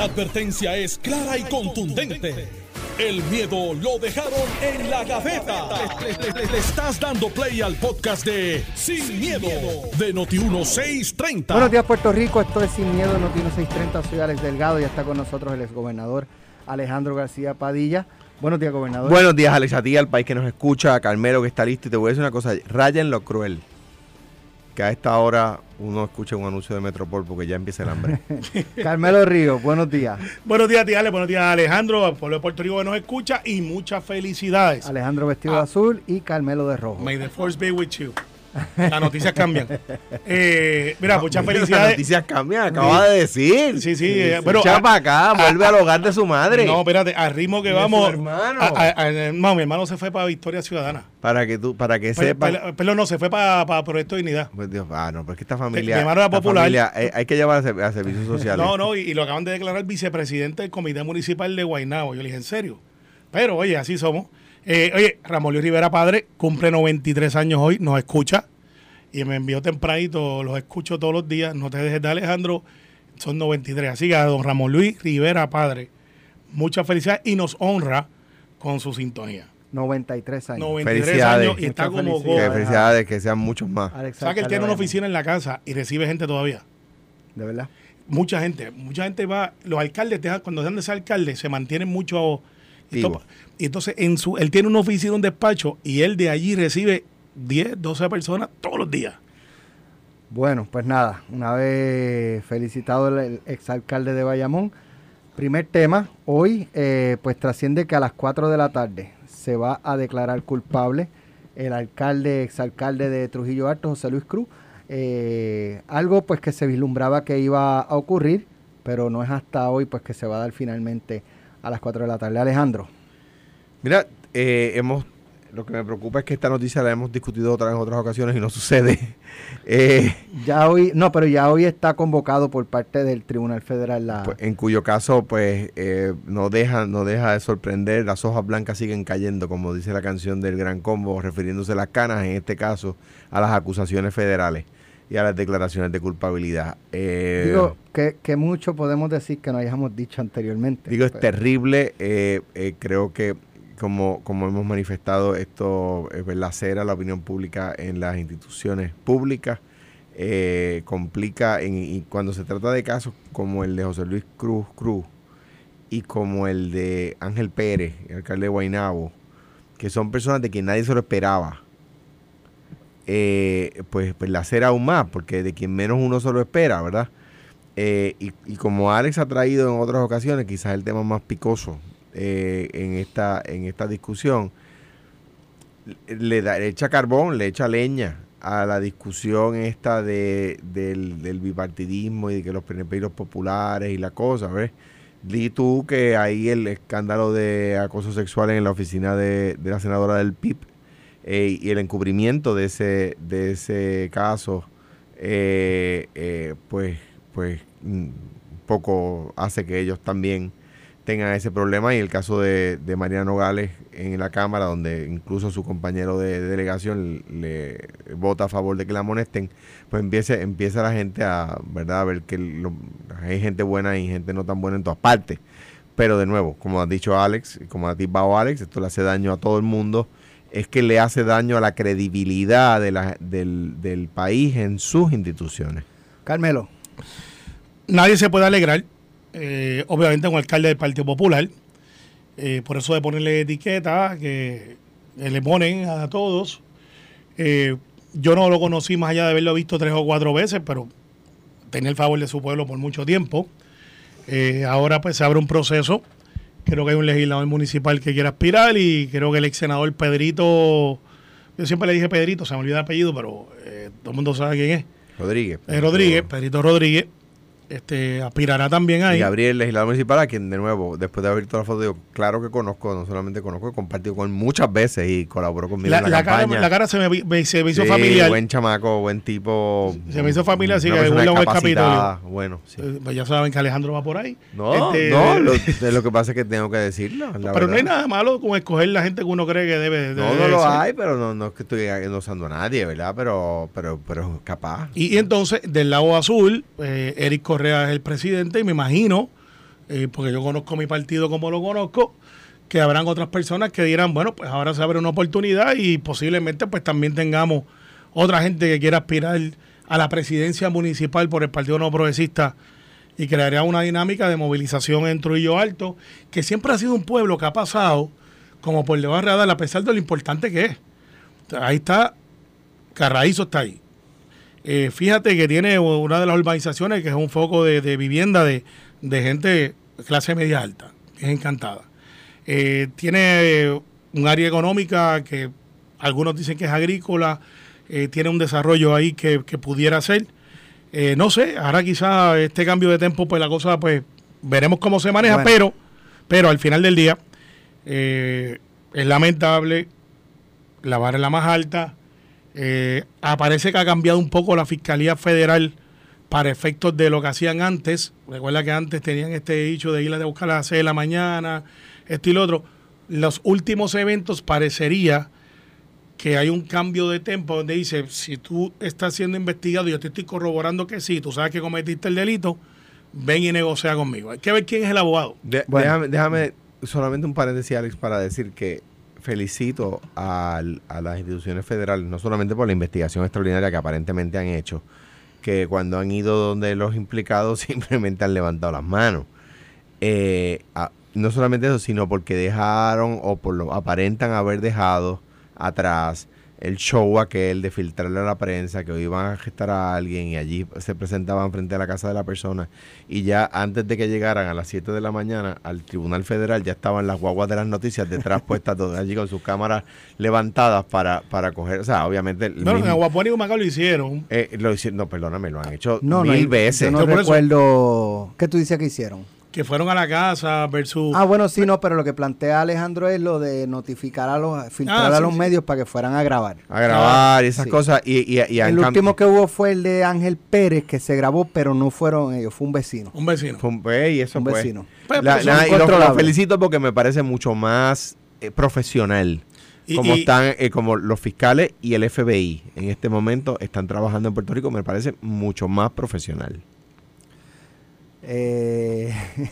La advertencia es clara y contundente. El miedo lo dejaron en la gaveta. Le, le- le estás dando play al podcast de Sin, miedo, de Noti1630. Buenos días, Puerto Rico. Esto es Sin Miedo, Notino 630. Soy Alex Delgado y está con nosotros el exgobernador Alejandro García Padilla. Buenos días, gobernador. Buenos días, Alex, a ti, al país que nos escucha, a Carmelo que está listo. Y te voy a decir una cosa, raya en lo cruel. Que a esta hora uno escucha un anuncio de Metropol porque ya empieza el hambre. Carmelo Ríos, buenos días. Buenos días, tía Ale. Buenos días, Alejandro, al pueblo de Puerto Rico que nos escucha y muchas felicidades. Alejandro vestido de Ah. azul y Carmelo de rojo. May the force be with you. Las noticias cambian. Eh, mira, muchas Las felicidades. noticias cambian, acaba de decir. Sí, sí, eh, pero para acá, a- vuelve al hogar de su madre. No, espérate, al ritmo que vamos. hermano. a- a- a- no, mi hermano se fue para Victoria Ciudadana. Para que tú, para que Pero, sepas. pero- pero no, se fue para, para Proyecto de Dignidad. Pues Dios, ah, no, pero es que esta familia. mi hermano era popular. familia, eh, hay que llevar a, ser- a servicios sociales. No, no, y, y lo acaban de declarar vicepresidente del Comité Municipal de Guaynabo. Yo le dije, ¿en serio? Pero, oye, así somos. Eh, oye, Ramón Luis Rivera Padre cumple 93 años hoy, nos escucha y me envió tempranito, los escucho todos los días. No te dejes de Alejandro, son 93. Así que a don Ramón Luis Rivera Padre, muchas felicidades y nos honra con su sintonía. 93 años. 93 Felicidades. años y está Muchas como Que felicidades. felicidades, que sean muchos más. Alex ¿Sabes que él tiene una oficina en la casa y recibe gente todavía? De verdad. mucha gente, mucha gente va, los alcaldes, cuando dejan de ser alcaldes, se mantienen mucho. Y entonces, en su, él tiene una oficina, un despacho, y él de allí recibe 10, 12 personas todos los días. Bueno, pues nada, una vez felicitado el, el exalcalde de Bayamón. Primer tema, hoy eh, pues trasciende que a las 4 de la tarde se va a declarar culpable el alcalde, exalcalde de Trujillo Alto, José Luis Cruz. Eh, algo pues que se vislumbraba que iba a ocurrir, pero no es hasta hoy pues que se va a dar finalmente a las 4 de la tarde. Alejandro. Mira, eh, hemos, lo que me preocupa es que esta noticia la hemos discutido otra en otras ocasiones y no sucede. Eh, Ya hoy, no, pero ya hoy está convocado por parte del Tribunal Federal la... pues, en cuyo caso, pues, eh, no deja, no deja de sorprender. Las hojas blancas siguen cayendo, como dice la canción del Gran Combo, refiriéndose a las canas, en este caso, a las acusaciones federales y a las declaraciones de culpabilidad. Eh, Digo, que, que mucho podemos decir que no hayamos dicho anteriormente. Digo, es Pero- terrible. eh, eh, creo que, como, como hemos manifestado, esto es lacera la opinión pública en las instituciones públicas. complica, en- y cuando se trata de casos como el de José Luis Cruz Cruz y como el de Ángel Pérez, el alcalde de Guaynabo, que son personas de quien nadie se lo esperaba, eh, pues, pues lacera aún más, porque de quien menos uno se lo espera, ¿verdad? Eh, y, como Alex ha traído en otras ocasiones, quizás el tema más picoso eh, en, esta, en esta discusión, le, da, le echa carbón, le echa leña a la discusión esta de, del, bipartidismo y de que los PNP y populares y la cosa, ¿ves? Di tú que ahí el escándalo de acoso sexual en la oficina de, de la senadora del PIB y el encubrimiento de ese, de ese caso, eh, eh, pues, pues mm, poco hace que ellos también tengan ese problema y el caso de, de Mariana Nogales en la Cámara, donde incluso su compañero de, delegación le, vota a favor de que la amonesten, pues empieza, empieza la gente a, ¿verdad? a ver que lo- hay gente buena y gente no tan buena en todas partes. Pero de nuevo, como ha dicho Alex, como ha dicho Alex, esto le hace daño a todo el mundo, es que le hace daño a la credibilidad de del, del país en sus instituciones. Carmelo, Nadie se puede alegrar, eh, obviamente, un alcalde del Partido Popular. eh, por eso de ponerle etiqueta que, le ponen a todos. Eh, yo no lo conocí más allá de haberlo visto tres o cuatro veces, pero tenía el favor de su pueblo por mucho tiempo. Ahora pues se abre un proceso. Creo que hay un legislador municipal que quiere aspirar y creo que el ex senador Pedrito, yo siempre le dije Pedrito, se me olvida el apellido, pero eh, todo el mundo sabe quién es. Rodríguez. Eh, Rodríguez, Pedrito Rodríguez, este, aspirará también ahí. Y Gabriel, legislador municipal, a quien de nuevo, después de haber visto la foto, digo, claro que conozco, no solamente conozco, he compartido con él muchas veces y colaboró conmigo La, en la, la cara, campaña. la cara se me, me- se me hizo Sí, familiar. Buen chamaco, buen tipo. Se me hizo familiar, así que el capacitada, Bueno, sí. Eh, pues ya saben que Alejandro va por ahí. No, Este, no, lo, lo que pasa es que tengo que decirlo. pero no hay verdad. nada malo con escoger la gente que uno cree que debe. No, debe no lo ser. hay, pero no, no es que estoy endosando a nadie, ¿verdad? Pero, pero, pero capaz. Y, y entonces, del lado azul, eh, Eric Correa es el presidente y me imagino eh, porque yo conozco mi partido como lo conozco, que habrán otras personas que dirán, bueno, pues ahora se abre una oportunidad y posiblemente pues también tengamos otra gente que quiera aspirar a la presidencia municipal por el Partido No Progresista y crearía una dinámica de movilización en Trujillo Alto, que siempre ha sido un pueblo que ha pasado como por debajo de radar, a pesar de lo importante que es. Ahí está, Carraízo está ahí. Eh, fíjate que tiene una de las urbanizaciones que es un foco de, vivienda de, gente clase media alta, que es encantada. Eh, tiene un área económica que algunos dicen que es agrícola, eh, tiene un desarrollo ahí que, pudiera ser. no sé, ahora quizás este cambio de tiempo, pues la cosa, pues veremos cómo se maneja, pero, pero al final del día es lamentable, la vara es la más alta, eh, aparece que ha cambiado un poco la Fiscalía Federal para efectos de lo que hacían antes. Recuerda que antes tenían este dicho de ir a buscar a las 6 de la mañana, esto y lo otro. Los últimos eventos parecería que hay un cambio de tiempo donde dice, si tú estás siendo investigado y yo te estoy corroborando que sí, tú sabes que cometiste el delito, ven y negocia conmigo. Hay que ver quién es el abogado. déjame, déjame solamente un paréntesis, Alex, para decir que felicito a, las instituciones federales, no solamente por la investigación extraordinaria que aparentemente han hecho, que cuando han ido donde los implicados simplemente han levantado las manos. Eh, no solamente eso, sino porque dejaron o por lo aparentan haber dejado atrás el show aquel de filtrarle a la prensa que iban a gestar a alguien y allí se presentaban frente a la casa de la persona y ya antes de que llegaran a las 7 de la mañana al Tribunal Federal ya estaban las guaguas de las noticias detrás puestas todas allí con sus cámaras levantadas para, para coger, o sea, obviamente... No, en Aguapuán y Humacao lo hicieron. Eh, lo hicieron, no, perdóname, lo han hecho mil veces. Yo no recuerdo... ¿Qué tú dices que hicieron? Que fueron a la casa versus... Ah, bueno, sí, no, pero lo que plantea Alejandro es lo de notificar a los, filtrar ah, a los medios para que fueran a grabar. A grabar y esas cosas. Y, el último que hubo fue el de Ángel Pérez, que se grabó, pero no fueron ellos, fue un vecino. Un vecino. Fue un, pues, y eso un vecino. Pues, pues, y lo, felicito porque me parece mucho más eh, profesional. como están, eh, como los fiscales y el FBI en este momento están trabajando en Puerto Rico, me parece mucho más profesional. Eh,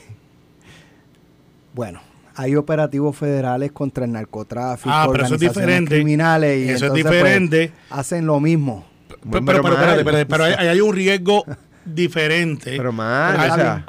bueno, hay operativos federales contra el narcotráfico, ah, pero eso es diferente. criminales y eso es pues, diferente. hacen lo mismo. Pero, pero, pero, hay, un riesgo diferente. Pero más,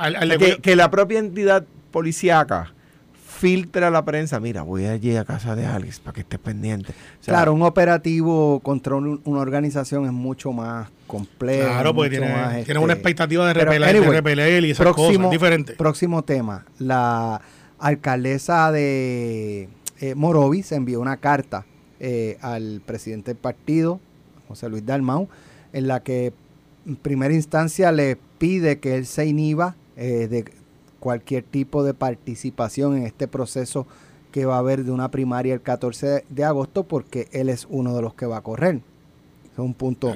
que, la propia entidad policíaca filtra a la prensa, mira, voy allí a casa de Alex para que esté pendiente. claro, un operativo contra una organización es mucho más complejo. Claro, porque tiene, una este, expectativa de repeler, y esas próximo, cosas diferentes. Próximo tema, la alcaldesa de eh, Morovis envió una carta eh, al presidente del partido, José Luis Dalmau, en la que en primera instancia le pide que él se inhiba eh, de cualquier tipo de participación en este proceso que va a haber de una primaria el 14 de agosto porque él es uno de los que va a correr. Es un punto,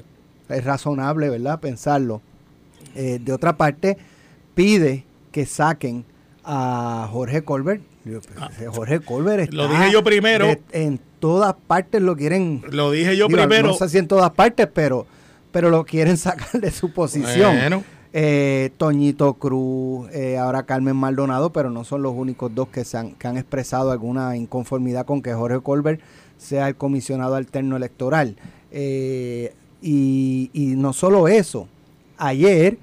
es razonable, ¿verdad? Pensarlo. Eh, de otra parte, pide que saquen a Jorge Colbert. Pues, ah. Jorge Colbert está Lo dije yo primero. en todas partes lo quieren. Lo dije yo primero. No sé si en todas partes, pero, pero lo quieren sacar de su posición. Bueno. Eh, Toñito Cruz, eh, ahora Carmen Maldonado, pero no son los únicos dos que, se han, que han expresado alguna inconformidad con que Jorge Colbert sea el comisionado alterno electoral. Eh, y, no solo eso, ayer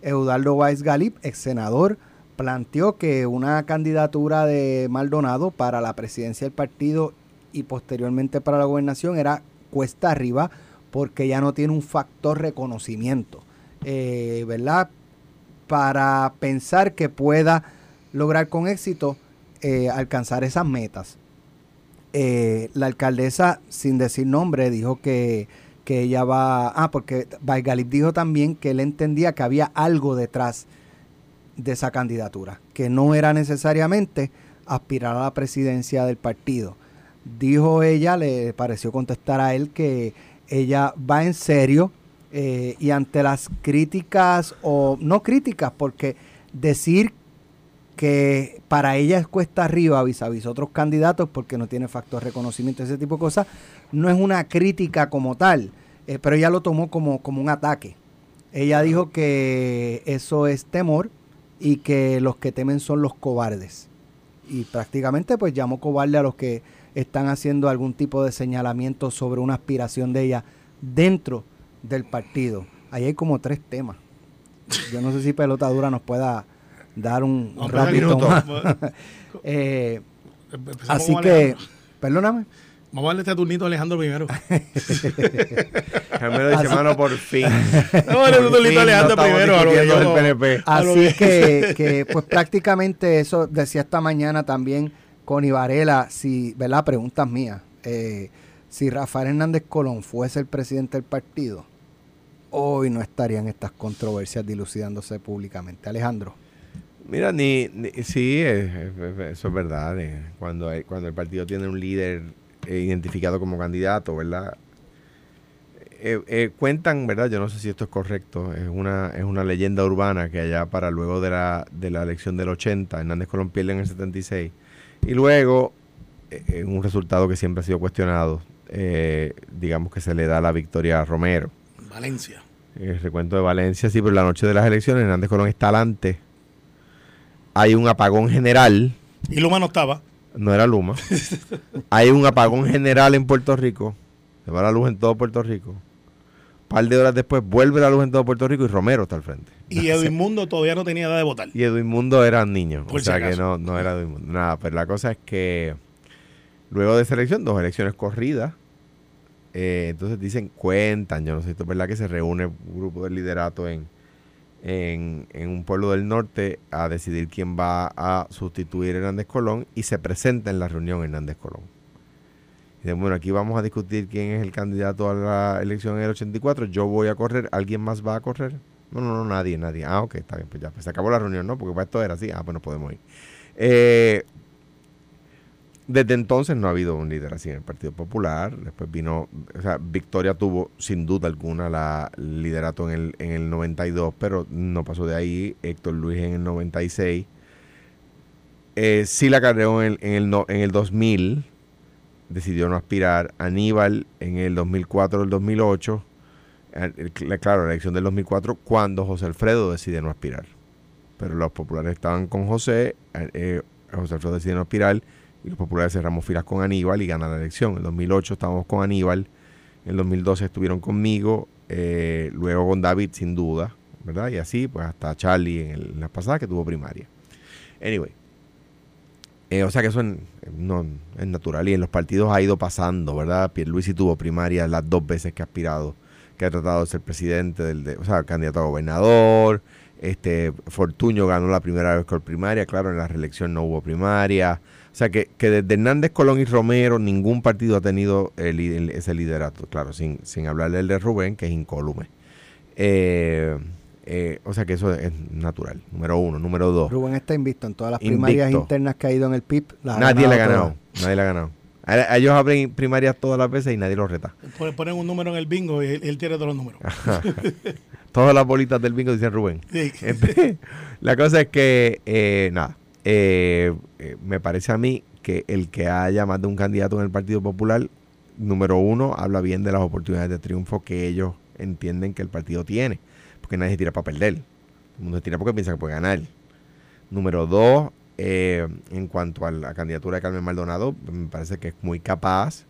Eudaldo Weiss Galip, ex senador, planteó que una candidatura de Maldonado para la presidencia del partido y posteriormente para la gobernación era cuesta arriba porque ya no tiene un factor reconocimiento. Eh, ¿verdad? Para pensar que pueda lograr con éxito eh, alcanzar esas metas. Eh, la alcaldesa, sin decir nombre, dijo que, ella va... Ah, porque Baigalip dijo también que él entendía que había algo detrás de esa candidatura, que no era necesariamente aspirar a la presidencia del partido. Dijo ella, le pareció contestar a él que ella va en serio eh, y ante las críticas, o no críticas, porque decir que para ella es cuesta arriba vis a vis otros candidatos porque no tiene factor reconocimiento, ese tipo de cosas, no es una crítica como tal, eh, pero ella lo tomó como, como un ataque. Ella dijo que eso es temor y que los que temen son los cobardes. Y prácticamente pues llamó cobarde a los que están haciendo algún tipo de señalamiento sobre una aspiración de ella dentro del partido. Ahí hay como tres temas. Yo no sé si Pelota Dura nos pueda dar un ratito más. Eh, así que, perdóname. Vamos a darle este turnito a Alejandro primero. Carmelo dice, mano, por fin. Vamos a darle fin turnito a Alejandro no primero. a lo que yo- del PNP. A lo Así que- pues prácticamente eso decía esta mañana también Connie Varela, si, ¿verdad? Preguntas mías. Eh, si Rafael Hernández Colón fuese el presidente del partido, hoy no estarían estas controversias dilucidándose públicamente. Alejandro. Mira, ni, ni- sí, es- es- eso es verdad. eh, Cuando, hay- cuando el partido tiene un líder identificado como candidato, ¿verdad? Eh, eh, cuentan, ¿verdad? Yo no sé si esto es correcto. Es una, es una leyenda urbana que allá para luego de la, de la elección del 80, Hernández Colón pierde en el 76. Y luego, eh, en un resultado que siempre ha sido cuestionado, eh, digamos que se le da la victoria a Romero. Valencia. El recuento de Valencia, sí, pero la noche de las elecciones Hernández Colón está adelante. Hay un apagón general, Y Luma no estaba. No era Luma. Hay un apagón general en Puerto Rico. Se va la luz en todo Puerto Rico. Un par de horas después vuelve la luz en todo Puerto Rico y Romero está al frente. Y Edwin Mundo todavía no tenía edad de votar. Y Edwin Mundo era un niño. Por o si sea que no, no era Edwin Mundo. Nada, pero la cosa es que luego de esa elección, dos elecciones corridas, eh, entonces dicen, cuentan, yo no sé si esto es verdad, que se reúne un grupo del liderato en, en, en un pueblo del norte a decidir quién va a sustituir a Hernández Colón y se presenta en la reunión Hernández Colón. Y bueno, aquí vamos a discutir quién es el candidato a la elección en el 84, yo voy a correr, ¿alguien más va a correr? No, no, no, nadie, nadie. Ah, ok, está bien, pues ya, pues se acabó la reunión, ¿no? Porque para esto era así, ah, bueno, podemos ir. Eh, desde entonces no ha habido un líder así en el Partido Popular. Después vino, o sea, Victoria tuvo sin duda alguna la liderato en el, en el 92, pero no pasó de ahí. Héctor Luis en el 96. Eh, sí la carreó en el, en, el no- en el 2000, decidió no aspirar. Aníbal en el 2004 el 2008. Eh, el- cl- Claro, la elección del 2004, cuando José Alfredo decide no aspirar. Pero los populares estaban con José, eh, eh, José Alfredo decide no aspirar y los populares cerramos filas con Aníbal y ganan la elección. En el 2008 estábamos con Aníbal, en el 2012 estuvieron conmigo, eh, luego con David sin duda, ¿verdad? Y así, pues hasta Charlie en, el- en la pasada que tuvo primaria. Anyway, eh, o sea que eso en- no, es natural y en los partidos ha ido pasando, ¿verdad? Pierluisi tuvo primaria las dos veces que ha aspirado, que ha tratado de ser presidente, del, de- o sea, candidato a gobernador. Este Fortuño ganó la primera vez con primaria, claro, en la reelección no hubo primaria. O sea que, que desde Hernández Colón y Romero ningún partido ha tenido el, el- ese liderato, claro, sin, sin hablar del de Rubén, que es incólume. Eh, eh, o sea que eso es natural, número uno. Número dos, Rubén está invicto en todas las Invicto. primarias internas que ha ido en el PIB. las ha nadie le ha ganado nadie le ha ganado. A, ellos abren primarias todas las veces y nadie los reta. Ponen- Ponen un número en el bingo y él, él tiene todos los números. Todas las bolitas del bingo dicen Rubén. Sí. Este, la cosa es que, eh, nada, eh, eh, me parece a mí que el que haya más de un candidato en el Partido Popular, número uno, habla bien de las oportunidades de triunfo que ellos entienden que el partido tiene, porque nadie se tira para perder. El mundo se tira porque piensa que puede ganar. Número dos, eh, en cuanto a la candidatura de Carmen Maldonado, me parece que es muy capaz,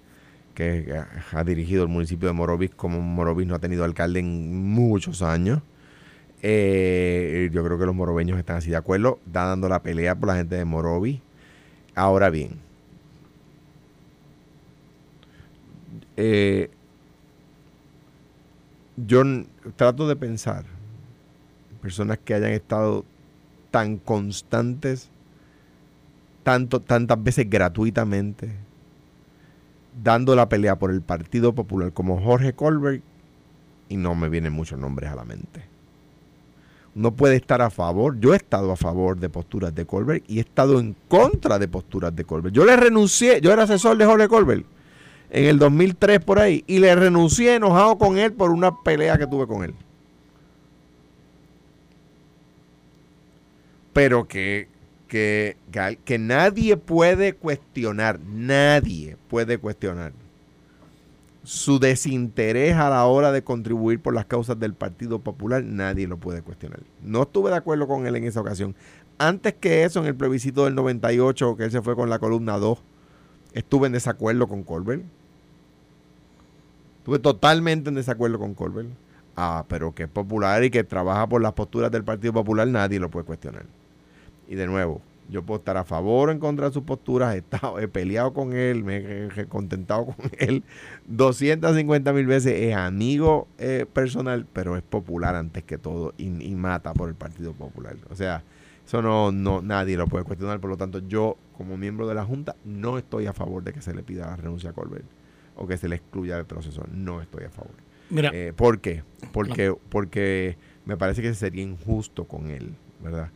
que eh, ha dirigido el municipio de Morovis como Morovis no ha tenido alcalde en muchos años. Eh, yo creo que los morobeños están así de acuerdo, dando la pelea por la gente de Morovis. Ahora bien, eh, yo trato de pensar personas que hayan estado tan constantes, tanto, tantas veces gratuitamente, dando la pelea por el Partido Popular como Jorge Colbert, y no me vienen muchos nombres a la mente. Uno puede estar a favor, yo he estado a favor de posturas de Colbert y he estado en contra de posturas de Colbert. Yo le renuncié, yo era asesor de Jorge Colbert en el 2003 por ahí y le renuncié enojado con él por una pelea que tuve con él. Pero que, que, que nadie puede cuestionar, nadie puede cuestionar su desinterés a la hora de contribuir por las causas del Partido Popular, nadie lo puede cuestionar. No estuve de acuerdo con él en esa ocasión. Antes que eso, en el plebiscito del 98, que él se fue con la columna 2, estuve en desacuerdo con Colbert. Estuve totalmente en desacuerdo con Colbert. Ah, pero que es popular y que trabaja por las posturas del Partido Popular, nadie lo puede cuestionar. Y de nuevo, yo puedo estar a favor o en contra de sus posturas, he, estado, he peleado con él, me he contentado con él 250 mil veces, es amigo eh, personal, pero es popular antes que todo y, mata por el Partido Popular. O sea, eso no, no nadie lo puede cuestionar, por lo tanto yo como miembro de la Junta no estoy a favor de que se le pida la renuncia a Colbert o que se le excluya del proceso, no estoy a favor. Mira, eh, ¿Por qué? Porque, porque me parece que sería injusto con él, ¿verdad?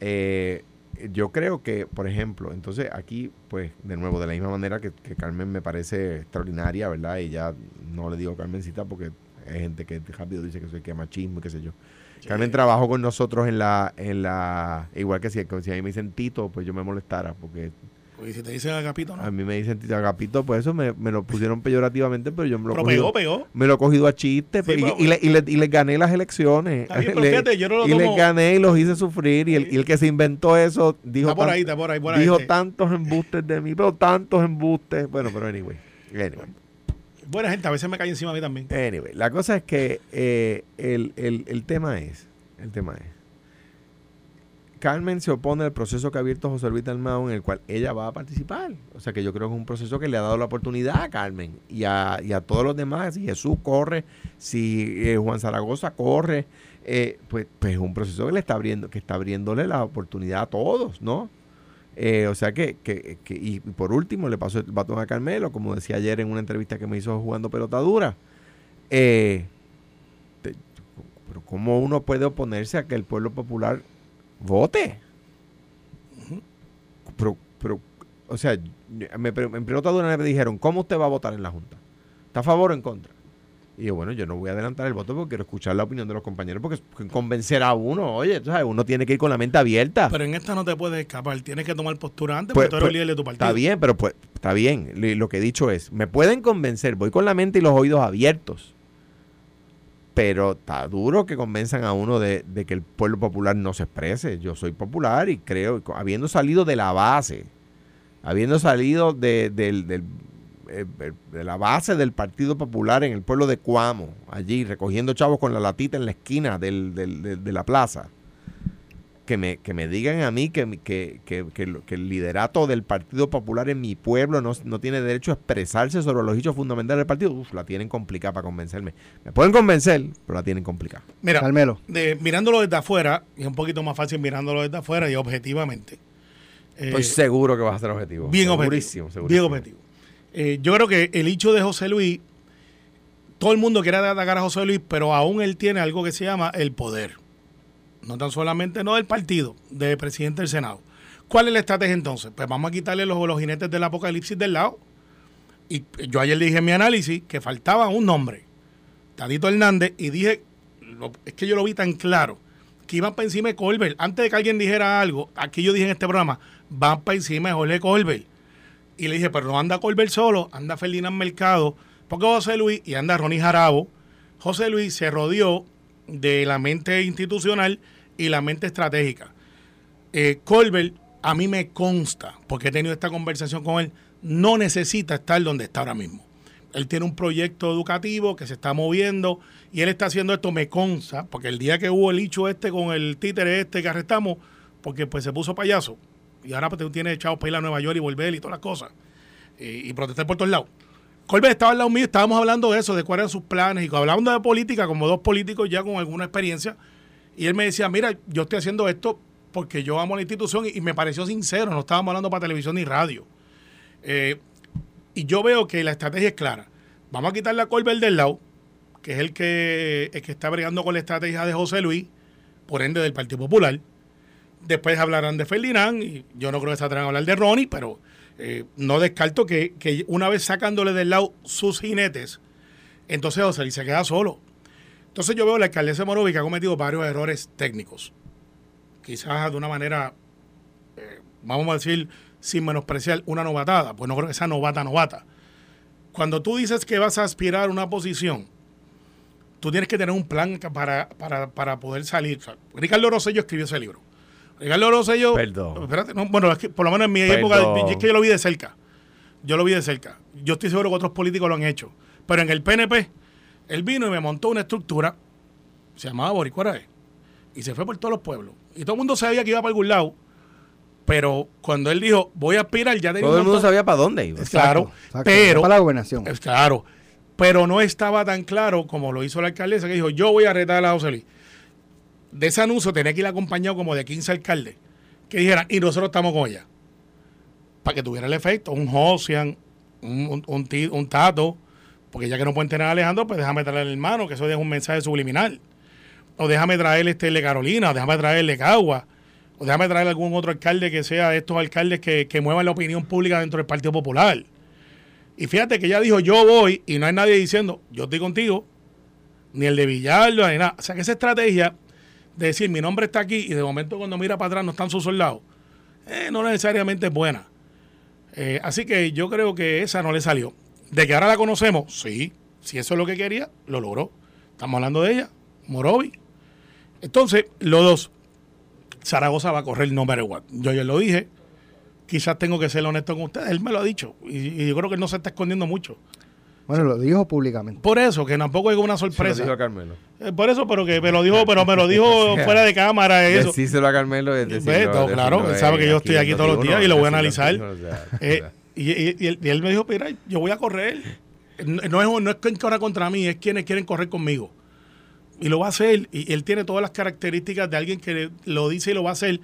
Eh, yo creo que, por ejemplo, entonces aquí, pues, de nuevo, de la misma manera que, Carmen me parece extraordinaria, ¿verdad? Y ya no le digo Carmencita porque hay gente que rápido dice que soy que machismo, qué sé yo. Carmen trabajó con nosotros en la, en la, igual que si, si a mí me dicen Tito, pues yo me molestara, porque y si te dicen agapito, ¿no? A mí me dicen agapito, pues eso me, me lo pusieron peyorativamente, pero yo me lo pero cogido, pegó, Me lo he cogido a chiste pues, y, le, y, le, y, les gané las elecciones. y les gané y los hice sufrir. Y el, y el que se inventó eso dijo, por ahí, por ahí, por ahí, dijo tantos embustes de mí, pero tantos embustes. Bueno, pero anyway. anyway. Buena gente, a veces me cae encima a mí también. Anyway, la cosa es que eh, el, el, el tema es, el tema es Carmen se opone al proceso que ha abierto José Luis Dalmao en el cual ella va a participar. O sea que yo creo que es un proceso que le ha dado la oportunidad a Carmen y a, todos los demás. Si Jesús corre, si eh, Juan Zaragoza corre, eh, pues, pues es un proceso que le está abriendo, que está abriéndole la oportunidad a todos, ¿no? Eh, o sea que, que, que, y por último le pasó el batón a Carmelo, como decía ayer en una entrevista que me hizo jugando pelotadura. pero ¿cómo uno puede oponerse a que el pueblo popular vote. pero, pero, o sea, me, en pelota me dijeron, ¿cómo usted va a votar en la Junta? ¿Está a favor o en contra? Y yo, bueno, yo no voy a adelantar el voto porque quiero escuchar la opinión de los compañeros, porque convencer a uno, oye, ¿sabes? uno tiene que ir con la mente abierta. Pero en esta no te puedes escapar, tienes que tomar postura antes pues, porque tú eres el pues, líder de tu partido. Está bien, pero pues, está bien. Lo que he dicho es, me pueden convencer, voy con la mente y los oídos abiertos pero está duro que convenzan a uno de, que el pueblo popular no se exprese. Yo soy popular y creo, habiendo salido de la base, habiendo salido de, eh, de la base del Partido Popular en el pueblo de Cuamo, allí recogiendo chavos con la latita en la esquina de la plaza, que me, que me digan a mí que, que, que, el liderato del Partido Popular en mi pueblo no, tiene derecho a expresarse sobre los hechos fundamentales del partido, uf, la tienen complicada para convencerme. Me pueden convencer, pero la tienen complicada. Mira, Carmelo. De, mirándolo desde afuera, es un poquito más fácil mirándolo desde afuera y objetivamente. Estoy seguro que vas a ser objetivo. Bien objetivo. Bien objetivo. Eh, yo creo que el hecho de José Luis, todo el mundo quiere atacar a José Luis, pero aún él tiene algo que se llama el poder no tan solamente no del partido, del presidente del Senado. ¿Cuál es la estrategia entonces? Pues vamos a quitarle los, los jinetes del apocalipsis del lado. Y yo ayer dije en mi análisis que faltaba un nombre, Tadito Hernández, y dije, es que yo lo vi tan claro, que iban para encima de Colbert. Antes de que alguien dijera algo, aquí yo dije en este programa, van para encima de Jorge Colbert. Y le dije, pero no anda Colbert solo, anda Ferdinand Mercado, porque José Luis y anda Ronnie Jarabo. José Luis se rodeó de la mente institucional y la mente estratégica. Eh, Colbert, a mí me consta, porque he tenido esta conversación con él, no necesita estar donde está ahora mismo. Él tiene un proyecto educativo que se está moviendo y él está haciendo esto, me consta, porque el día que hubo el hecho este con el títere este que arrestamos, porque pues se puso payaso y ahora pues tiene echado para ir a Nueva York y volver y todas las cosas y, y protestar por todos lados. Colbert estaba al lado mío, estábamos hablando de eso, de cuáles eran sus planes, y hablando de política, como dos políticos ya con alguna experiencia, y él me decía, mira, yo estoy haciendo esto porque yo amo la institución y, me pareció sincero, no estábamos hablando para televisión ni radio. Eh, y yo veo que la estrategia es clara. Vamos a quitarle a Colbert del lado, que es el que, el que está bregando con la estrategia de José Luis, por ende del Partido Popular. Después hablarán de Ferdinand, y yo no creo que se atrevan a hablar de Ronnie, pero eh, no descarto que, una vez sacándole del lado sus jinetes, entonces José se queda solo. Entonces yo veo la alcaldesa Morovi que ha cometido varios errores técnicos. Quizás de una manera, eh, vamos a decir, sin menospreciar una novatada, pues no creo que sea novata, novata. cuando tú dices que vas a aspirar a una posición, tú tienes que tener un plan para, para, para poder salir. Ricardo Rosello escribió ese libro. Ricardo Rosello. Perdón. Espérate, no, bueno, es que por lo menos en mi Perdón. época, es que yo lo vi de cerca. Yo lo vi de cerca. Yo estoy seguro que otros políticos lo han hecho. Pero en el PNP, él vino y me montó una estructura, se llamaba Boricua Arae, y se fue por todos los pueblos. Y todo el mundo sabía que iba para algún lado, pero cuando él dijo, voy a aspirar, ya tenía Todo el mundo montón- sabía para dónde iba. Claro, Exacto, pero Para la gobernación. es claro, pero no estaba tan claro como lo hizo la alcaldesa que dijo, yo voy a retar a José Luis. De ese anuncio tenía que ir acompañado como de 15 alcaldes que dijeran, y nosotros estamos con ella. Para que tuviera el efecto, un Josian, un, un, un Tato, porque ya que no pueden tener a Alejandro, pues déjame traer al hermano, que eso deja un mensaje subliminal. O déjame traerle este el de Carolina, o déjame traerle Cagua, o déjame traer algún otro alcalde que sea de estos alcaldes que, que muevan la opinión pública dentro del Partido Popular. Y fíjate que ella dijo, yo voy, y no hay nadie diciendo, yo estoy contigo, ni el de Villaldo, ni nada. O sea, que esa estrategia de decir, mi nombre está aquí, y de momento cuando mira para atrás no están sus soldados, eh, no necesariamente es buena. Eh, así que yo creo que esa no le salió. De que ahora la conocemos, sí, si eso es lo que quería, lo logró. Estamos hablando de ella, Morovi. Entonces, los dos, Zaragoza va a correr no matter what. Yo ya lo dije, quizás tengo que ser honesto con ustedes, él me lo ha dicho, y, y yo creo que no se está escondiendo mucho. Bueno, lo dijo públicamente. Por eso, que tampoco es una Se lo sorpresa. dijo a Carmelo. Eh, por eso, pero que me lo dijo, pero me lo dijo fuera de cámara, eso. Decíselo a Carmelo. claro, él sabe que yo estoy aquí todos los Noti1, días y lo voy a analizar. en Noti1, o sea, o Eh, sea. y, y- y él, y él me dijo, mira, yo voy a correr. No, no es, no es quien corra contra mí, es quienes quieren correr conmigo. Y lo va a hacer. Y él tiene todas las características de alguien que lo dice y lo va a hacer.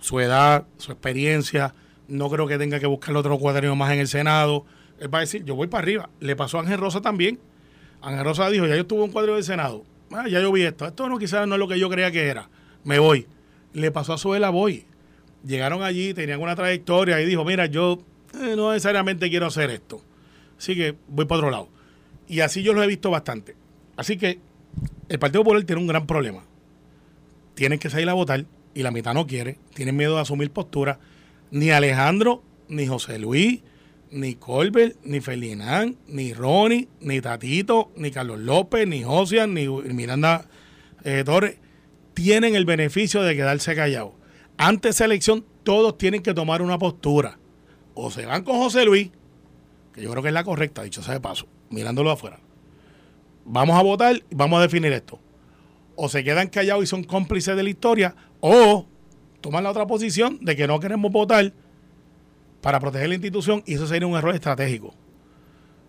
Su edad, su experiencia. No creo que tenga que buscar otro cuadrino más en el Senado. Él va a decir, yo voy para arriba. Le pasó a Ángel Rosa también. Ángel Rosa dijo, ya yo tuve un cuadro del Senado. Ah, ya yo vi esto. Esto no quizás no es lo que yo creía que era. Me voy. Le pasó a Suela, voy. Llegaron allí, tenían una trayectoria y dijo, mira, yo eh, no necesariamente quiero hacer esto. Así que voy para otro lado. Y así yo lo he visto bastante. Así que el Partido Popular tiene un gran problema. Tienen que salir a votar y la mitad no quiere. Tienen miedo de asumir postura. Ni Alejandro, ni José Luis, ni Colbert, ni Felinán, ni Ronnie, ni Tatito, ni Carlos López, ni Josian, ni Miranda eh, Torres tienen el beneficio de quedarse callados. Antes de elección, todos tienen que tomar una postura. O se van con José Luis, que yo creo que es la correcta, dicho sea de paso, mirándolo afuera. Vamos a votar y vamos a definir esto. O se quedan callados y son cómplices de la historia, o toman la otra posición de que no queremos votar para proteger la institución y eso sería un error estratégico.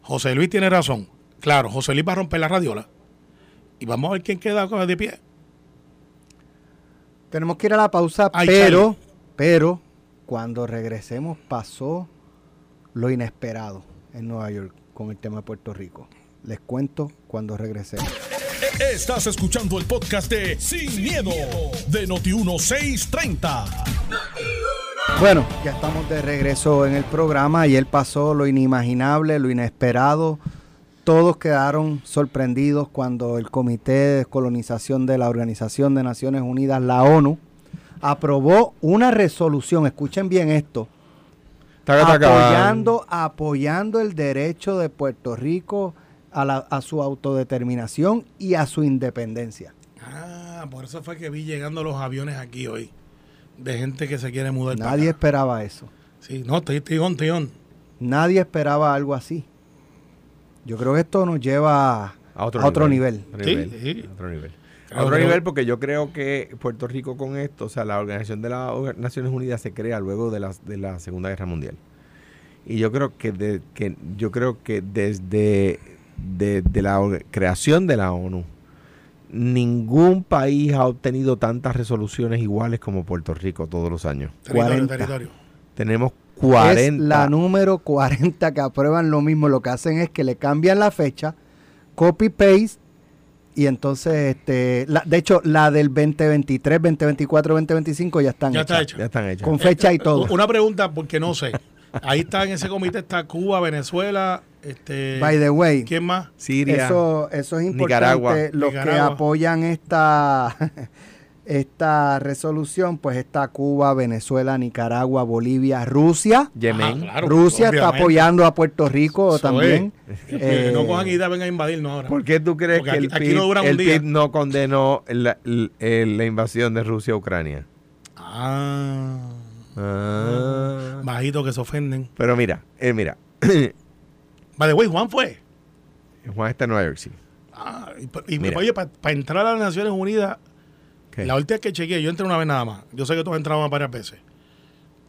José Luis tiene razón. Claro, José Luis va a romper la radiola. Y vamos a ver quién queda de pie. Tenemos que ir a la pausa, Ay, pero, pero, cuando regresemos pasó lo inesperado en Nueva York con el tema de Puerto Rico. Les cuento cuando regresemos. Estás escuchando el podcast de Sin, miedo, de Noti1630. Bueno, ya estamos de regreso en el programa. Ayer pasó lo inimaginable, lo inesperado. Todos quedaron sorprendidos cuando el Comité de Descolonización de la Organización de Naciones Unidas, la ONU, aprobó una resolución. Escuchen bien esto. Taca, taca. apoyando, apoyando el derecho de Puerto Rico a, la- a su autodeterminación y a su independencia. Ah, por eso fue que vi llegando los aviones aquí hoy. De gente que se quiere mudar Nadie esperaba eso. Sí, no, estoy on. Nadie esperaba algo así. Yo creo que esto nos lleva A a otro, nivel. Otro Sí, nivel. sí. a otro nivel. A otro nivel porque yo creo que Puerto Rico con esto, o sea, la Organización de las Naciones Unidas se crea luego de la, de la Segunda Guerra Mundial. Y yo creo que, de- que yo creo que desde de, de la creación de la ONU, ningún país ha obtenido tantas resoluciones iguales como Puerto Rico todos los años. Territorio, 40. territorio. Tenemos 40. Es la número 40 que aprueban lo mismo. Lo que hacen es que le cambian la fecha, copy paste y entonces, este, la- de hecho, la del 2023, 2024, 2025 ya están Ya hechas. está ya están hechas. Con fecha y todo. Una pregunta, porque no sé. Ahí está en ese comité está Cuba, Venezuela, este, By the way, ¿quién más? Siria. eso, eso es importante. Nicaragua. Los que apoyan esta esta resolución, pues está Cuba, Venezuela, Nicaragua, Bolivia, Rusia. Yemen. Ah, claro, Rusia está apoyando a Puerto Rico también. es. Eh, no cojan y vengan a invadirnos ahora. ¿Por qué tú crees Porque que aquí- el, aquí PIB, no el. PIB condenó la, la- la invasión de Rusia a Ucrania? Ah, Ah. bajitos que se ofenden. Pero mira, eh, mira, Vale, güey, Juan fue. Juan está en Nueva York, sí. Ah, y, y, Mira. oye, para entrar a las Naciones Unidas, ¿Qué? la última vez que chequeé, yo entré una vez nada más. Yo sé que tú has entrado varias veces.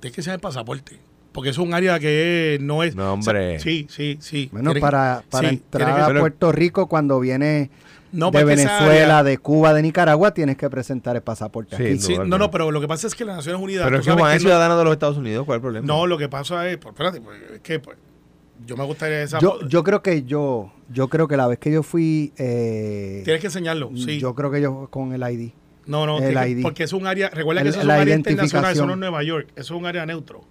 Tienes que ser el pasaporte. Porque es un área que no es. No, hombre. Sí, sí, sí. Bueno, para, para sí, entrar que a Puerto Rico cuando viene No, de esa Venezuela, área- de Cuba, de Nicaragua, tienes que presentar el pasaporte Sí, aquí. no. Sí, no, no, pero lo que pasa es que las Naciones Unidas. Pero es que Juan es no- ciudadano de los Estados Unidos, ¿cuál es el problema? No, lo que pasa es. pues, espérate, pues, es que pues, yo me gustaría esa. Yo, yo creo que yo, yo creo que la vez que yo fui, eh, Tienes que enseñarlo, sí. yo creo que yo con el ID. no, no, el ID. porque es un área. Recuerda El- que eso es un área internacional, eso no es Nueva York, eso es un área neutro.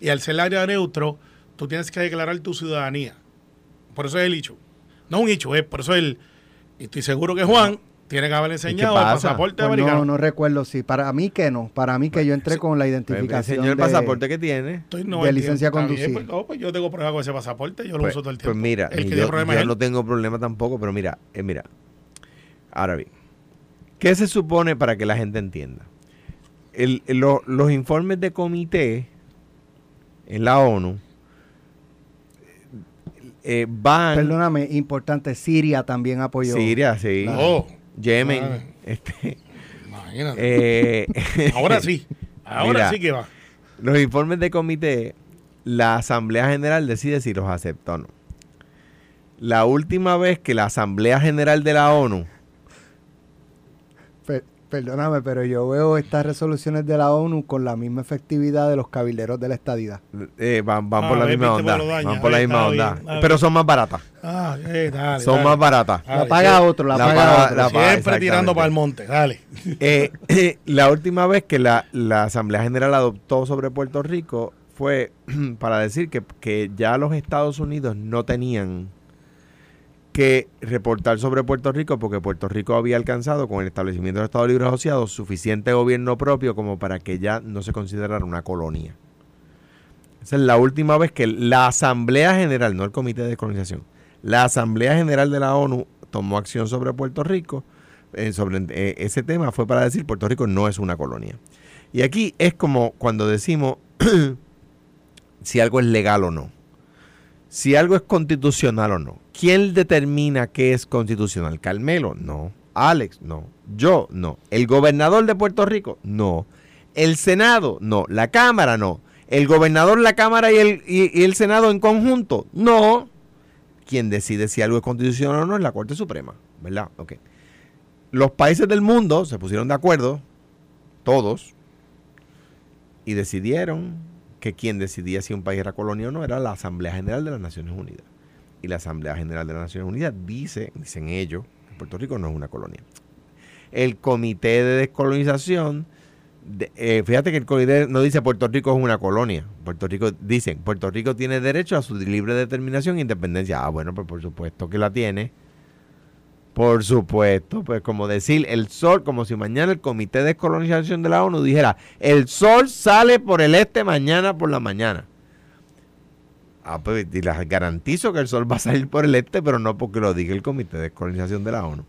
Y al ser área neutro, tú tienes que declarar tu ciudadanía. Por eso es el hecho. No un hecho, es por eso el. Y estoy seguro que Juan tiene que haber enseñado el pasa? pasaporte Pues americano. no, no recuerdo si para mí que no, para mí que yo entré con la Pues identificación enseñó el de- pasaporte que tiene. Estoy- de entiendo, licencia a conducir. pues, no, pues yo tengo problema con ese pasaporte, yo lo Pues, uso todo el pues tiempo. mira, el que yo, problema yo es no tengo problema tampoco, pero mira, eh, mira. Ahora bien, ¿qué se supone para que la gente entienda? El- el- lo- los informes de comité en la ONU eh, van... Perdóname, importante, Siria también apoyó. Siria, sí. Oh, Yemen. Este, imagínate. eh, ahora sí, ahora Mira. sí que va. los informes de comité, la Asamblea General decide si los acepta o no. La última vez que la Asamblea General de la ONU perdóname, pero yo veo estas resoluciones de la ONU con la misma efectividad de los cabilderos de la estadidad. eh, van, van Ah, por la misma onda. pues daña. Van por la misma onda. pero son más baratas. Ah, eh, dale, son dale. más baratas. La paga sí. otro, la, La paga paga- otro. la paga- Siempre tirando para el monte, dale. Eh, la última vez que la, la Asamblea General adoptó sobre Puerto Rico fue para decir que, que ya los Estados Unidos no tenían que reportar sobre Puerto Rico porque Puerto Rico había alcanzado con el establecimiento del Estado Libre Asociado suficiente gobierno propio como para que ya no se considerara una colonia. Esa es la última vez que la Asamblea General, no el Comité de Descolonización, la Asamblea General de la ONU tomó acción sobre Puerto Rico eh, sobre eh, ese tema fue para decir Puerto Rico no es una colonia. Y aquí es como cuando decimos si algo es legal o no. Si algo es constitucional o no. ¿Quién determina qué es constitucional? Carmelo, no. Alex, no. Yo, no. El gobernador de Puerto Rico, no. El Senado, no. La Cámara, no. El gobernador, la Cámara y el, y- el Senado en conjunto, no. Quien decide si algo es constitucional o no es la Corte Suprema, ¿verdad? Ok. Los países del mundo se pusieron de acuerdo, todos, y decidieron que quien decidía si un país era colonia o no era la Asamblea General de las Naciones Unidas. Y la Asamblea General de las Naciones Unidas dice, dicen ellos, que Puerto Rico no es una colonia. El Comité de Descolonización, de- eh, fíjate que el comité no dice Puerto Rico es una colonia. Puerto Rico, dicen, Puerto Rico tiene derecho a su libre determinación e independencia. Ah, bueno, pues por supuesto que la tiene. Por supuesto, pues como decir el sol, como si mañana el Comité de Descolonización de la ONU dijera, el sol sale por el este mañana por la mañana. Ah, pues y les garantizo que el sol va a salir por el este, pero no porque lo diga el Comité de Descolonización de la ONU.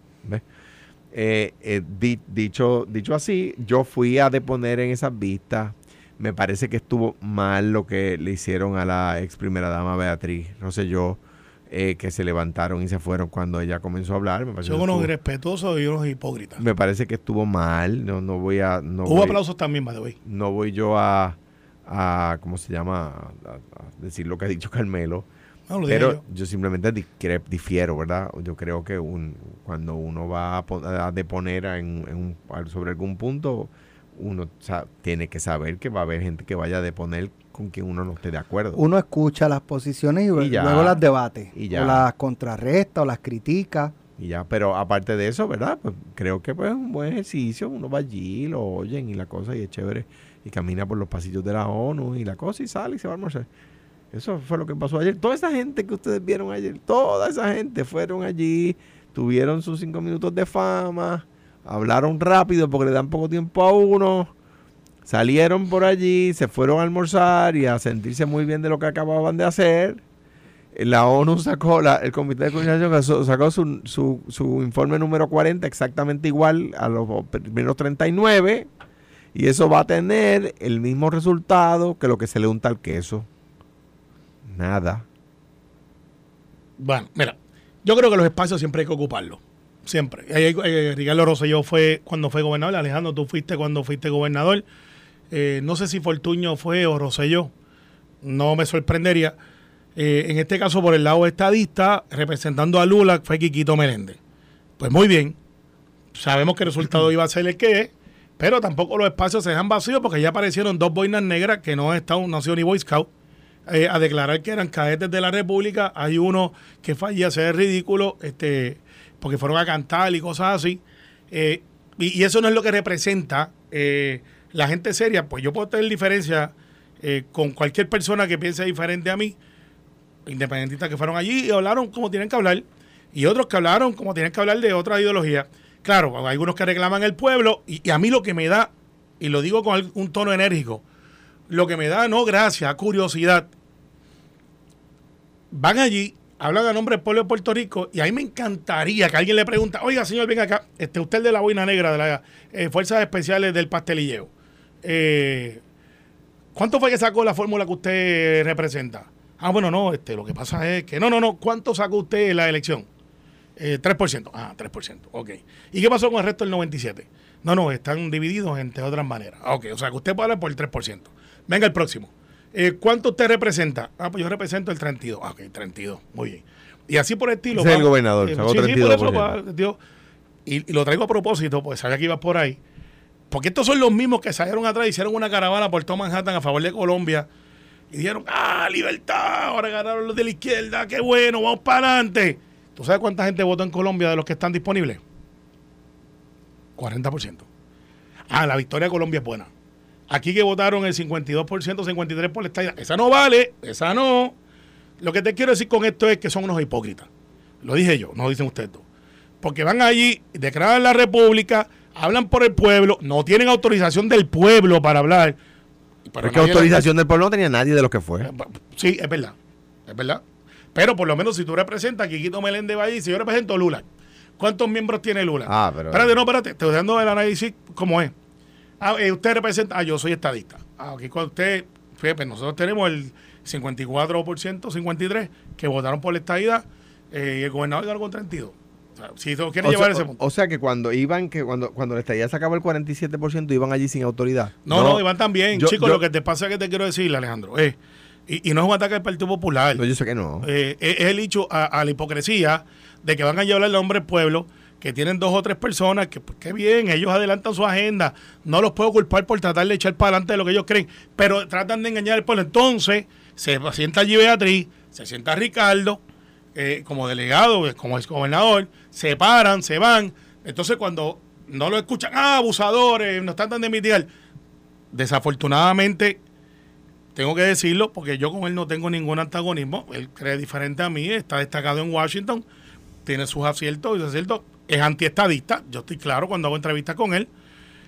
Eh, eh, di- dicho, dicho así, yo fui a deponer en esas vistas. Me parece que estuvo mal lo que le hicieron a la ex primera dama Beatriz Rosselló, eh, que se levantaron y se fueron cuando ella comenzó a hablar. Me Son unos irrespetuosos y unos hipócritas. me parece que estuvo mal. No, no voy a. No Hubo voy- aplausos también, by the way. no voy yo a, a ¿cómo se llama? A, a decir lo que ha dicho Carmelo. No, lo dije Pero yo. yo simplemente difiero, ¿verdad? Yo creo que un, cuando uno va a, pon- a deponer en, en un- sobre algún punto, uno tiene que saber que va a haber gente que vaya a deponer con quien uno no esté de acuerdo. Uno escucha las posiciones y, Y ya. luego las debate. Y ya. O las contrarresta o las critica. Y ya, pero aparte de eso, ¿verdad? Pues creo que pues, es un buen ejercicio. Uno va allí, lo oyen y la cosa, y es chévere. Y camina por los pasillos de la ONU y la cosa, y sale y se va a almorzar. Eso fue lo que pasó ayer. Toda esa gente que ustedes vieron ayer, toda esa gente fueron allí, tuvieron sus cinco minutos de fama, hablaron rápido porque le dan poco tiempo a uno, salieron por allí, se fueron a almorzar y a sentirse muy bien de lo que acababan de hacer. La ONU sacó, el Comité de Coordinación sacó su, su, su informe número 40 exactamente igual a los primeros 39 y eso va a tener el mismo resultado que lo que se le unta al queso. Nada. Bueno, mira, yo creo que los espacios siempre hay que ocuparlos. Siempre. Eh, Ricardo Rosselló fue cuando fue gobernador. Alejandro, tú fuiste cuando fuiste gobernador. Eh, no sé si Fortuño fue o Rosselló. No me sorprendería. Eh, en este caso, por el lado estadista, representando a Lula, fue Quiquito Meléndez. Pues muy bien. Sabemos que el resultado iba a ser el que es, pero tampoco los espacios se dejan vacíos porque ya aparecieron dos boinas negras que no han estado, no sido ni Boy Scout eh, a declarar que eran cadetes de la República. Hay uno que fallía, se ve ridículo, este, porque fueron a cantar y cosas así. Eh, y, eso no es lo que representa eh, la gente seria. Pues yo puedo tener diferencia con cualquier persona que piense diferente a mí, independentistas que fueron allí y hablaron como tienen que hablar, y otros que hablaron como tienen que hablar de otra ideología. Claro, hay algunos que reclaman el pueblo, y, y a mí lo que me da, y lo digo con un tono enérgico, lo que me da, no gracia, curiosidad. Van allí, hablan a nombre del pueblo de Puerto Rico y a mí me encantaría que alguien le pregunte, oiga señor, venga acá, este, usted de la boina negra, de las eh, Fuerzas Especiales del Pastelilleo. Eh, ¿Cuánto fue que sacó la fórmula que usted representa? Ah, bueno, no, este, lo que pasa es que, no, no, no, ¿cuánto sacó usted en la elección? Eh, 3%. Ah, 3%, ok. ¿Y qué pasó con el resto del 97%? No, no, están divididos entre otras maneras. Ok, o sea que usted puede hablar por el 3%. Venga el próximo. Eh, ¿Cuánto usted representa? Ah, pues yo represento el 32. Ah, ok, 32. Muy bien. Y así por el estilo. es el gobernador. Eh, sí, sí, por eso y, lo traigo a propósito, pues sabía que iba por ahí. Porque estos son los mismos que salieron atrás, hicieron una caravana por todo Manhattan a favor de Colombia. Y dijeron, ah, libertad, ahora ganaron los de la izquierda, qué bueno, vamos para adelante. ¿Tú sabes cuánta gente votó en Colombia de los que están disponibles? 40%. Ah, la victoria de Colombia es buena. Aquí que votaron el 52%, 53% por la estadía. Esa no vale, esa no. Lo que te quiero decir con esto es que son unos hipócritas. Lo dije yo, no lo dicen ustedes dos. Porque van allí, declaran la república, hablan por el pueblo, no tienen autorización del pueblo para hablar. Pero que autorización del pueblo no tenía nadie de los que fue. Eh, sí, es verdad. Es verdad. Pero por lo menos si tú representas, Quiquito Meléndez va allí, si yo represento Lula, ¿cuántos miembros tiene Lula? Ah, pero. Espérate, no, espérate, te estoy dando el análisis como es. Ah, eh, usted representa, ah, yo soy estadista. Ah, aquí cuando usted, fíjate, nosotros tenemos el 54%, 53% que votaron por la estadidad eh, y el gobernador ganó con 32%. O sea, si llevar ese punto. O sea que cuando iban, que cuando, cuando la estadía sacaba el 47%, iban allí sin autoridad. No, no, iban también. Chicos, lo que te pasa que te quiero decir, Alejandro, es, y, no es un ataque al Partido Popular. No, yo sé que no. Eh, es, el hecho a, a, la hipocresía de que van a llevar el nombre del pueblo que tienen dos o tres personas, que pues qué bien, ellos adelantan su agenda, no los puedo culpar por tratar de echar para adelante de lo que ellos creen, pero tratan de engañar al pueblo. Entonces, se sienta allí Beatriz, se sienta Ricardo, eh, como delegado, como ex gobernador, se paran, se van. Entonces, cuando no lo escuchan, ah, abusadores, nos tratan de emitir. Desafortunadamente, tengo que decirlo, porque yo con él no tengo ningún antagonismo. Él cree diferente a mí, está destacado en Washington, tiene sus aciertos y desaciertos es antiestadista, yo estoy claro cuando hago entrevistas con él.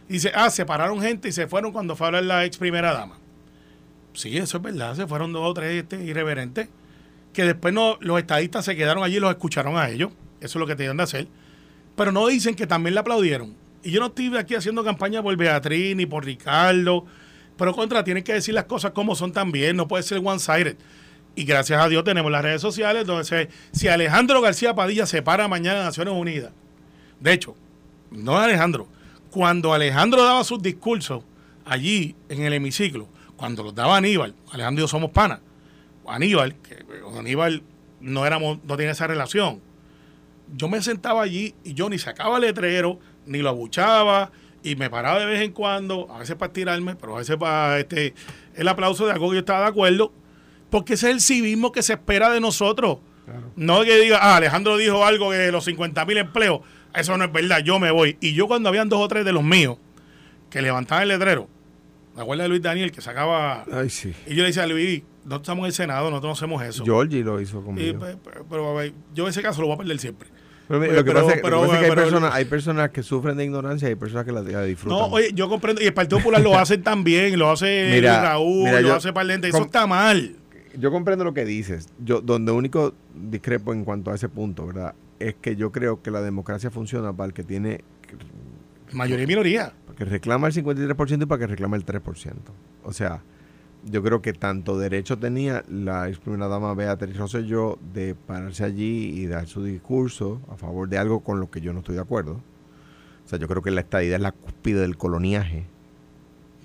Dice, ah, separaron gente y se fueron cuando fue a hablar la ex primera dama. Sí, eso es verdad, se fueron dos o tres este, irreverentes, que después no, los estadistas se quedaron allí y los escucharon a ellos, eso es lo que tenían de hacer, pero no dicen que también le aplaudieron. Y yo no estoy aquí haciendo campaña por Beatriz ni por Ricardo, pero contra, tienen que decir las cosas como son también, no puede ser one-sided. Y gracias a Dios tenemos las redes sociales donde si Alejandro García Padilla se para mañana en Naciones Unidas de hecho, no Alejandro. Cuando Alejandro daba sus discursos allí en el hemiciclo, cuando los daba Aníbal, Alejandro y yo somos panas. Aníbal, que Aníbal no éramos, no tiene esa relación. Yo me sentaba allí y yo ni sacaba letrero, ni lo abuchaba, y me paraba de vez en cuando, a veces para tirarme, pero a veces para este, el aplauso de algo que yo estaba de acuerdo, porque ese es el civismo que se espera de nosotros. No que diga, ah, Alejandro dijo algo de los 50 mil empleos eso no es verdad, yo me voy. Y yo cuando habían dos o tres de los míos que levantaban el letrero, ¿me acuerdas de Luis Daniel que sacaba? Ay, sí. Y yo le decía a Luis, nosotros estamos en el Senado, nosotros no hacemos eso. Georgie lo hizo conmigo. Pues, pero, yo en ese caso lo voy a perder siempre. Pero, Pero- lo que pero- pasa es que, pero- lo que pasa es que hay, pero- personas, hay personas que sufren de ignorancia y hay personas que la, la disfrutan. No, oye, yo comprendo. Y el Partido Popular lo hace también, lo hace Mira, Raúl, mira, lo yo- hace Parlente. Eso está mal. yo comprendo lo que dices. Yo donde único discrepo en cuanto a ese punto, ¿verdad? Es que yo creo que la democracia funciona para el que tiene Mayoría y minoría. para que reclama el 53% y para que reclama el 3%. O sea, yo creo que tanto derecho tenía la ex primera dama Beatriz Rosselló de pararse allí y dar su discurso a favor de algo con lo que yo no estoy de acuerdo. O sea, yo creo que la estadidad es la cúspide del coloniaje.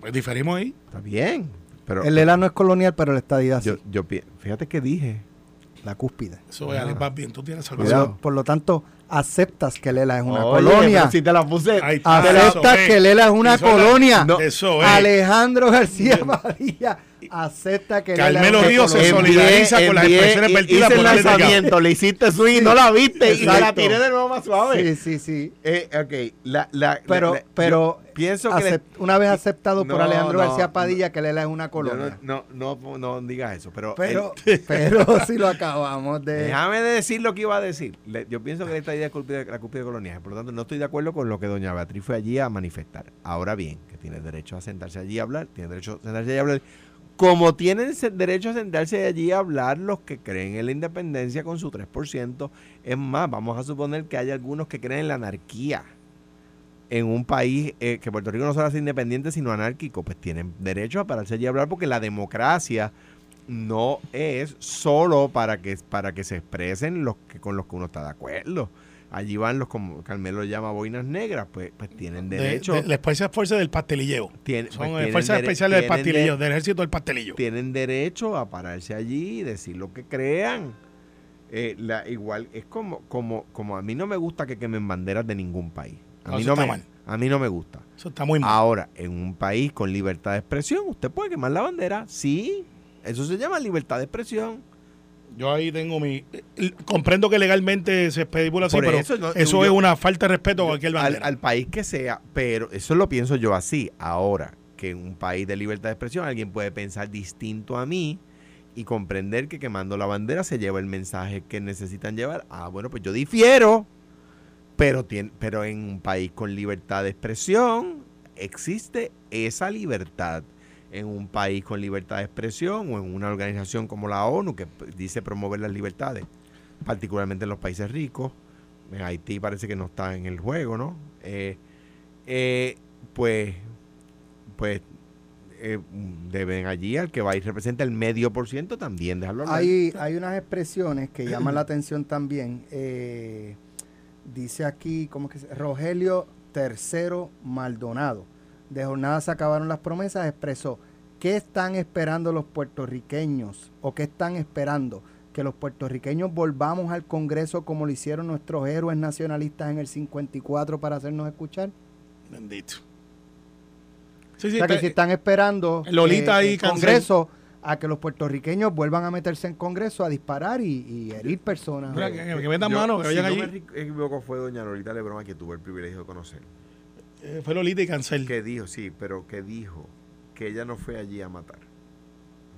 Pues diferimos ahí. Está bien, pero El ELA no es colonial, pero la estadidad yo, sí. yo fíjate que dije, La cúspide. Eso es, Alex, vas bien. Tú tienes Por salvación. Por lo tanto, aceptas que el ELA es una Oye, colonia. si te la puse. Aceptas Eso que es. el ELA es una Eso colonia. No. Eso es. Alejandro García Padilla acepta que el Carmelo Ríos se solidariza con las expresiones vertidas el por Delgado. lanzamiento, le hiciste swing, no la viste y la tiré de nuevo más suave. Sí, sí, sí. Eh, ok, la, la, Pero, la- la- pero pienso que le- una vez aceptado por No, Alejandro no, García Padilla que el ELA es una colonia. no, no, no, no digas eso, pero, Pero, el- pero si lo acabamos de... déjame de decir lo que iba a decir. Le- yo pienso que esta idea es culpa de- la culpa de coloniaje, por lo tanto no estoy de acuerdo con lo que doña Beatriz fue allí a manifestar. Ahora bien, que tiene derecho a sentarse allí a hablar, tiene derecho a sentarse allí a hablar. Como tienen derecho a sentarse allí a hablar los que creen en la independencia con su 3%, es más, vamos a suponer que hay algunos que creen en la anarquía en un país eh, que Puerto Rico no solo es independiente, sino anárquico, pues tienen derecho a pararse allí a hablar porque la democracia no es solo para que, para que se expresen los que con los que uno está de acuerdo. Allí van los, como Carmelo llama, boinas negras, pues, pues tienen De- derecho. de- la Fuerza Fuerza del Pastelilleo. tienen- Son pues tienen fuerzas especiales del de- pastelillo, del ejército del pastelillo. tienen derecho a pararse allí y decir lo que crean. Eh, la, igual es como, como, como a mí no me gusta que quemen banderas de ningún país. A No, mí me, mal. a mí no me gusta. Eso está muy mal. Ahora, en un país con libertad de expresión, usted puede quemar la bandera. Sí, eso se llama libertad de expresión. Yo ahí tengo mi. Comprendo que legalmente se especula así, Por pero eso, eso, no, yo- es una falta de respeto a cualquier al, al país que sea, pero eso lo pienso yo así. Ahora, que en un país de libertad de expresión alguien puede pensar distinto a mí y comprender que quemando la bandera se lleva el mensaje que necesitan llevar. Ah, bueno, pues yo difiero, pero, tiene, pero en un país con libertad de expresión existe esa libertad. En un país con libertad de expresión o en una organización como la ONU que dice promover las libertades, particularmente en los países ricos, en Haití parece que no está en el juego, ¿no? Eh, eh, pues, pues eh, deben allí al que va y representa el medio por ciento también dejarlo hablar. Hay, hay unas expresiones que llaman la atención también. Eh, dice aquí, ¿cómo que se Rogelio III Maldonado. De jornada se acabaron las promesas, expresó, ¿qué están esperando los puertorriqueños? ¿O qué están esperando? Que los puertorriqueños volvamos al Congreso como lo hicieron nuestros héroes nacionalistas en el 54 para hacernos escuchar. Bendito. Sí, sí, o sea, que si están esperando Lolita ahí, el Cancel. Congreso a que los puertorriqueños vuelvan a meterse en Congreso a disparar y, y herir personas. Mira, que, que metan mano, que si vayan no me allí. equivoco, fue doña Lolita Lebrón a quien tuve el privilegio de conocer. Eh, fue Lolita y Cancel. Que dijo, sí, pero que dijo que ella no fue allí a matar,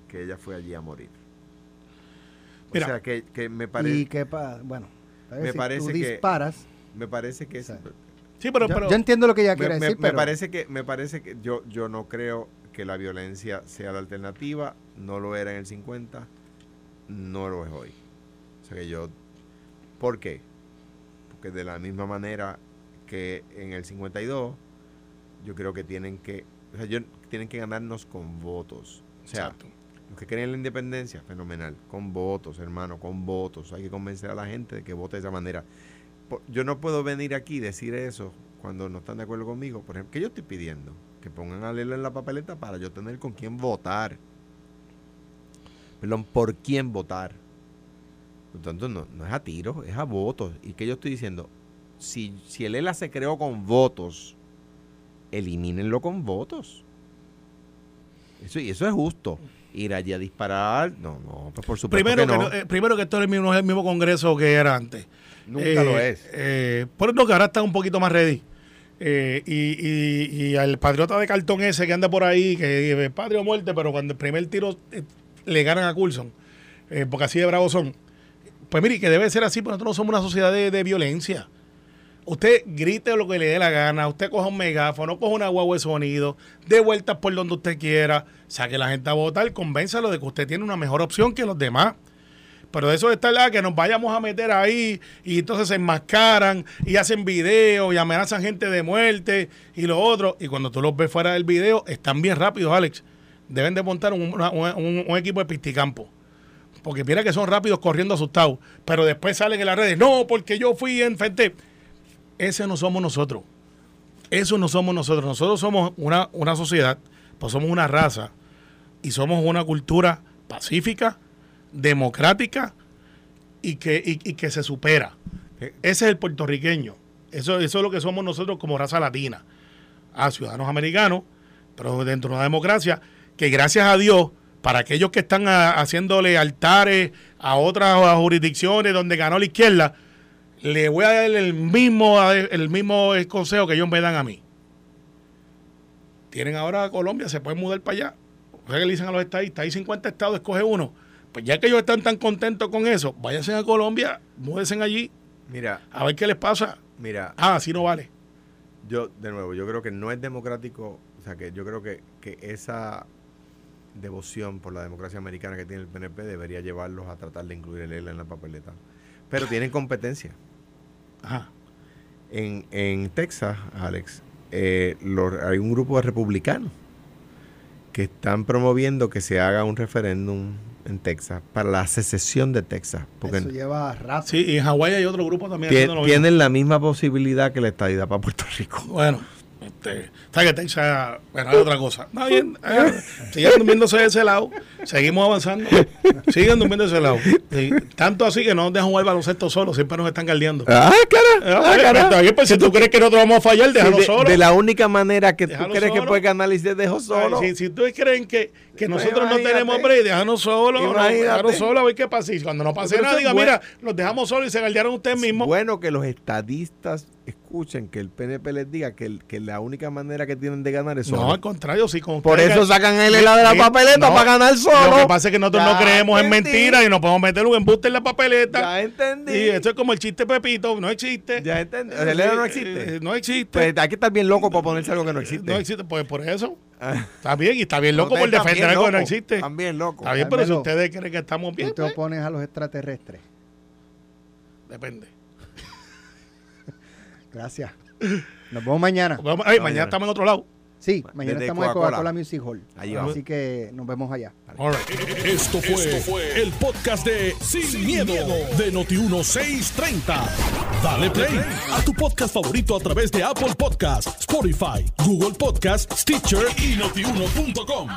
que ella fue allí a morir. Mira. o sea, que, que me, y parece que, pa- bueno, Me si parece tú que- disparas. me parece que es, Sí. Pero, yo, pero yo entiendo lo que ella me, quiere me- decir, me pero parece que me parece que yo yo no creo que la violencia sea la alternativa no lo era en el 50 no lo es hoy o sea que yo ¿por qué? porque de la misma manera que en el 52 yo creo que tienen que o sea, yo- tienen que ganarnos con votos o sea Exacto. los que creen en la independencia, fenomenal. Con votos, hermano, con votos. Hay que convencer a la gente de que vote de esa manera. Yo no puedo venir aquí y decir eso cuando no están de acuerdo conmigo. Por ejemplo, que yo estoy pidiendo que pongan a leerlo en la papeleta para yo tener con quién votar. Perdón, por quién votar. Por tanto, no, no es a tiros, es a votos. Y que yo estoy diciendo, si, si el ELA se creó con votos, elimínenlo con votos. Eso, y eso es justo. Ir allí a disparar, no, no, pues por supuesto Primero que que, no. eh, primero que esto es el mismo, no es el mismo Congreso que era antes. Nunca Eh, lo es. eh, por eso que ahora está un poquito más ready. Eh, y, y, y al patriota de cartón ese que anda por ahí, que dice patria o muerte, pero cuando el primer tiro eh, le ganan a Coulson, eh, porque así de bravos son. Pues mire, que debe ser así, porque nosotros no somos una sociedad de, de violencia. Usted grite lo que le dé la gana, usted coja un megáfono, coja una guagua de sonido, dé vueltas por donde usted quiera, saque la gente a votar, convénzalo de que usted tiene una mejor opción que los demás. Pero de eso está la que nos vayamos a meter ahí y entonces se enmascaran y hacen videos y amenazan gente de muerte y lo otro. Y cuando tú los ves fuera del video, están bien rápidos, Alex. Deben de montar un, equipo de pisticampo. Porque mira que son rápidos corriendo asustados. Pero después salen en las redes. No, porque yo fui en frente. Ese no somos nosotros. Eso no somos nosotros. Nosotros somos una, una sociedad, pues somos una raza y somos una cultura pacífica, democrática y que, y, que se supera. Ese es el puertorriqueño. Eso, eso es lo que somos nosotros como raza latina. A ciudadanos americanos, pero dentro de una democracia que gracias a Dios, para aquellos que están a- haciéndole altares a otras jurisdicciones donde ganó la izquierda, le voy a dar el mismo, el mismo consejo que ellos me dan a mí. Tienen ahora a Colombia, se pueden mudar para allá. O sea que le dicen a los estadistas, hay 50 estados, escoge uno. Pues ya que ellos están tan contentos con eso, váyanse a Colombia, múdense allí, Mira, a ver qué les pasa. mira, Ah, así no vale. yo, de nuevo, yo creo que no es democrático, o sea, que yo creo que, que esa devoción por la democracia americana que tiene el PNP debería llevarlos a tratar de incluir el ELA en la papeleta. Pero tienen competencia. Ajá. En, en Texas, Alex, eh, los- hay un grupo de republicanos que están promoviendo que se haga un referéndum en Texas para la secesión de Texas. Porque Eso lleva rato. Sí, y en Hawái hay otro grupo también tie- haciendo lo mismo. tienen la misma posibilidad que la estadidad para Puerto Rico. Bueno, este, está que Texas, otra cosa. Está bien, eh, sigan durmiéndose de ese lado, seguimos avanzando, siguen durmiendo de ese lado. Sí, tanto así que no nos dejan jugar baloncesto solo, siempre nos están galdeando. ¡Ah! ¡Ah, Eh, está bien, pues, si tú crees que nosotros vamos a fallar, déjalo Sí, de, solo. de la única manera que tú crees que puedes ganar y te dejo Ay, solo. Si, si ustedes creen que, que nosotros no tenemos break, déjanos solo, no, Imagínate. déjanos solo a ver qué pasa. Y cuando no pase nada, diga, bueno. mira, los dejamos solos y se galdearon ustedes mismos. Bueno que los estadistas escuchen que el PNP les diga que, el- que la única manera que tienen de ganar es No, solo. al contrario, sí, con Por eso sacan el helado de la Sí, papeleta no, para ganar solo. Lo que pasa es que nosotros no creemos en entendí. mentiras y nos podemos meter un embuste en la papeleta. Ya entendí. Y esto es como el chiste Pepito, no existe. Ya entendí. El helado no existe. Eh, no existe. Pues hay que estar bien loco para ponerse algo que no existe. no existe, pues por eso. Ah. Está bien, y está bien loco por defender algo que no existe. Están bien locos. Está bien, pero si ustedes creen que estamos bien, Tú te pues, opones a los extraterrestres. depende. Gracias. Nos vemos mañana. Ay, mañana. mañana estamos en otro lado. Sí, mañana Desde estamos en Coca-Cola. Music Hall. Allí vamos. Así que nos vemos allá. All right. Esto fue, el podcast de Sin, miedo, de Noti1630. Dale play a tu podcast favorito a través de Apple Podcasts, Spotify, Google Podcasts, Stitcher y notiuno.com.